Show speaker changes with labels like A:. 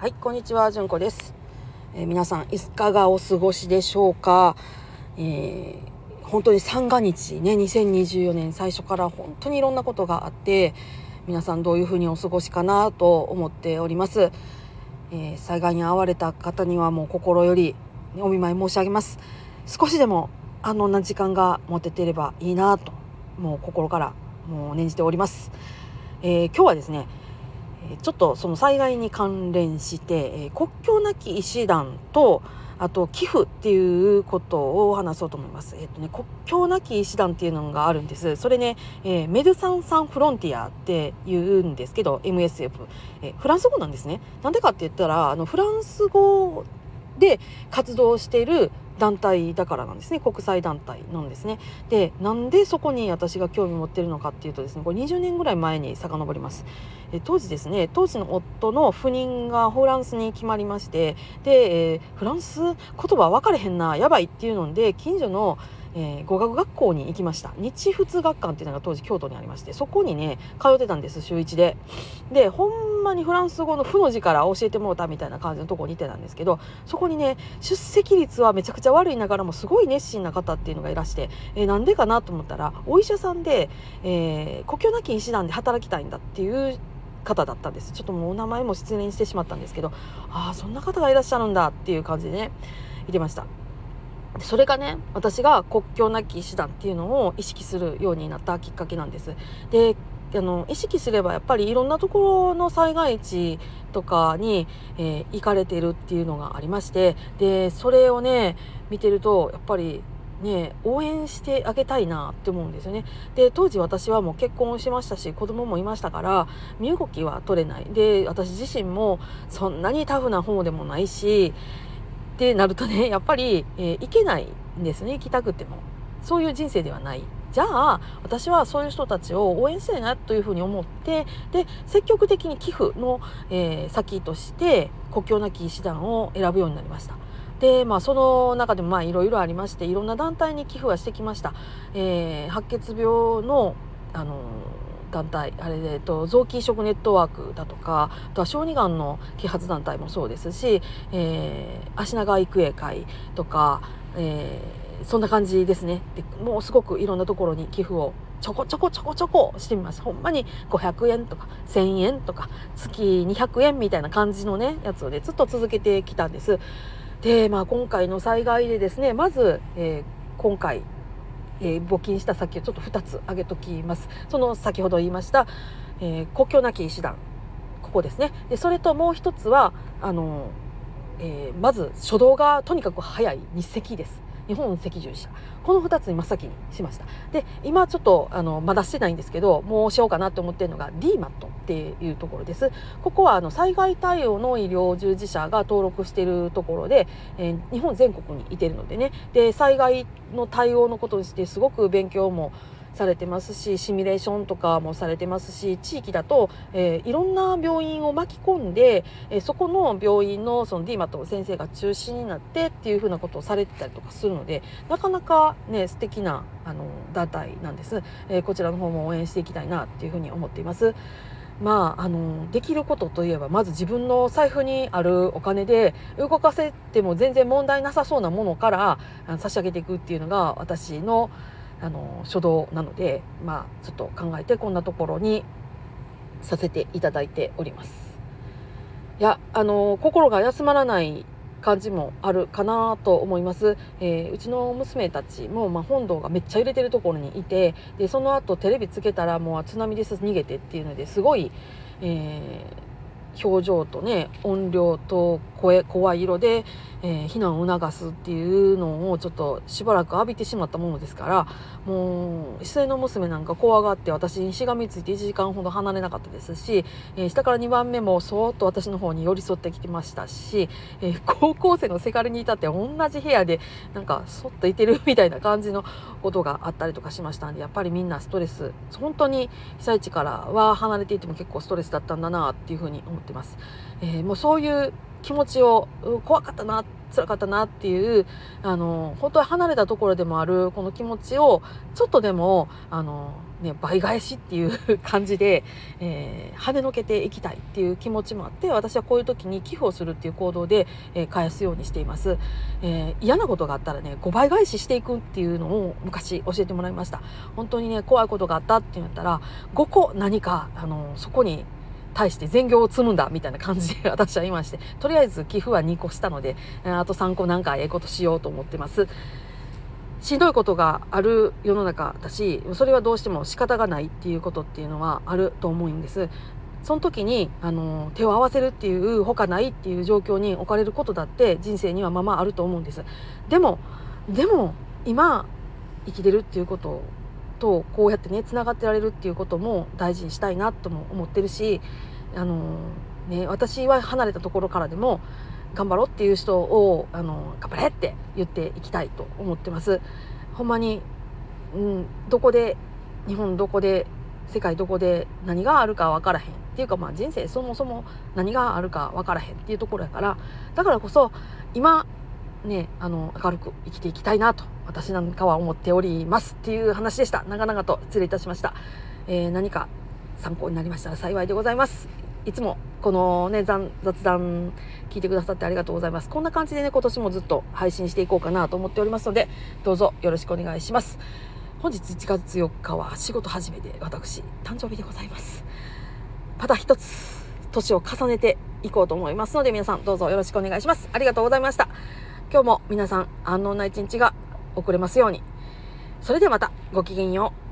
A: はい、こんにちは、じゅんこです。えー皆さん、いかがお過ごしでしょうか？えー本当に三が日ね、2024年最初から本当にいろんなことがあって、皆さんどういうふうにお過ごしかなと思っております。えー災害に遭われた方にはもう心よりお見舞い申し上げます。少しでもあのな時間が持ててればいいなと、もう心からもう念じております。えー今日はですね、ちょっとその災害に関連して、えー国境なき医師団とあと寄付っていうことを話そうと思います。えっ、とね国境なき医師団っていうのがあるんです。それね、えーメルサンサンフロンティアって言うんですけど MSF、えーフランス語なんですね。なんでかって言ったらあのフランス語で活動している団体だからなんですね。国際団体なんですね。でなんでそこに私が興味持ってるのかっていうとですねこれ20年ぐらい前に遡ります。え当時ですね当時の夫の赴任がフランスに決まりましてで、えーフランス言葉分かれへんなやばいっていうので近所のえー語学学校に行きました。日仏学館っていうのが当時京都にありましてそこにね通ってたんです週1で。でほんまにフランス語の「負」の字から教えてもらったみたいな感じのとこにいてたんですけどそこにね出席率はめちゃくちゃ悪いながらもすごい熱心な方っていうのがいらしてえーなんでかなと思ったらお医者さんで、えー国境なき医師団で働きたいんだっていう方だったんです。ちょっともうお名前も失念してしまったんですけどああそんな方がいらっしゃるんだっていう感じでね言ってました。それがね私が国境なき医師団っていうのを意識するようになったきっかけなんです。であの意識すればやっぱりいろんなところの災害地とかに、えー行かれてるっていうのがありましてでそれをね見てるとやっぱりね応援してあげたいなって思うんですよね。で当時私はもう結婚しましたし子供もいましたから身動きは取れない。で私自身もそんなにタフな方でもないしってなるとね やっぱり、えー行けないんですね行きたくても。そういう人生ではない。じゃあ私はそういう人たちを応援したいなというふうに思ってで積極的に寄付の、えー先として国境なき医師団を選ぶようになりました。でまあその中でもまあいろいろありましていろんな団体に寄付はしてきました、えー白血病のあの団体あれで、えっと、臓器移植ネットワークだとかあとは小児がんの啓発団体もそうですし、えー、足長育英会とか、えーそんな感じですね。でもうすごくいろんなところに寄付をちょこちょこちょこちょこしてみましたほんまに500円とか1000円とか月200円みたいな感じのねやつをねずっと続けてきたんです。でまあ今回の災害でですねまず、えー今回えー募金した先をちょっと2つ挙げときます。その先ほど言いました、えー国境なき医師団。ここですね。でそれともう一つはあの、えーまず初動がとにかく早い日赤です。日本赤十字社。この2つに真っ先にしました。で今ちょっとあのまだしてないんですけどもうしようかなと思ってるのが DMAT っていうところです。ここはあの災害対応の医療従事者が登録しているところで、えー日本全国にいてるのでね。で災害の対応のことにしてすごく勉強もされてますしシミュレーションとかもされてますし地域だと、えーいろんな病院を巻き込んで、えーそこの病院のその DMAT の先生が中心になってっていうふうなことをされてたりとかするのでなかなかね素敵なあの団体なんです、えーこちらの方も応援していきたいなっていうふうに思っています。まあ、あのできることといえばまず自分の財布にあるお金で動かせても全然問題なさそうなものから差し上げていくっていうのが私のあの初動なので、まあ、ちょっと考えてこんなところにさせていただいております。いやあの心が休まらない感じもあるかなと思います、えーうちの娘たちも、まあ、本堂がめっちゃ揺れてるところにいてでその後テレビつけたらもう津波です逃げてっていうのですごい、えー表情とね音量と声声色で、えー避難を促すっていうのをちょっとしばらく浴びてしまったものですからもう末の娘なんか怖がって私にしがみついて1時間ほど離れなかったですし、えー下から2番目もそーっと私の方に寄り添ってきてましたし、えー高校生のせがれに至って同じ部屋でなんかそっといてるみたいな感じのことがあったりとかしましたんでやっぱりみんなストレス。本当に被災地からは離れていても結構ストレスだったんだなっていうふうに思ってます。えーもうそういう気持ちを怖かったな辛かったなっていうあの本当は離れたところでもあるこの気持ちをちょっとでもあのね、倍返しっていう 感じで、えー、跳ねのけていきたいっていう気持ちもあって私はこういう時に寄付をするっていう行動で、えー、返すようにしています、えー、嫌なことがあったらね5倍返ししていくっていうのを昔教えてもらいました本当にね怖いことがあったって言ったら5個何かあのそこに対して善行を積むんだみたいな感じで私は言いましてとりあえず寄付は2個したのであと3個なんかええことしようと思ってます。しんどいことがある世の中だしそれはどうしても仕方がないっていうことっていうのはあると思うんです。その時にあの手を合わせるっていうほかないっていう状況に置かれることだって人生にはままあると思うんです。でもでも今生きてるっていうこととこうやってねつながってられるっていうことも大事にしたいなとも思ってるしあの、ね、私は離れたところからでも頑張ろうっていう人をあの頑張れって言っていきたいと思ってます。ほんまに、うん、どこで日本どこで世界どこで何があるか分からへんっていうかまあ人生そもそも何があるか分からへんっていうところやからだからこそ今ねあの明るく生きていきたいなと私なんかは思っておりますっていう話でした。長々と失礼いたしました、えー、何か参考になりましたら幸いでございます。いつもこのね雑談聞いてくださってありがとうございます。こんな感じでね今年もずっと配信していこうかなと思っておりますのでどうぞよろしくお願いします。本日1月4日は仕事始めで私誕生日でございます。また一つ年を重ねていこうと思いますので皆さんどうぞよろしくお願いします。ありがとうございました。今日も皆さん安穏な一日が送れますように。それではまたごきげんよう。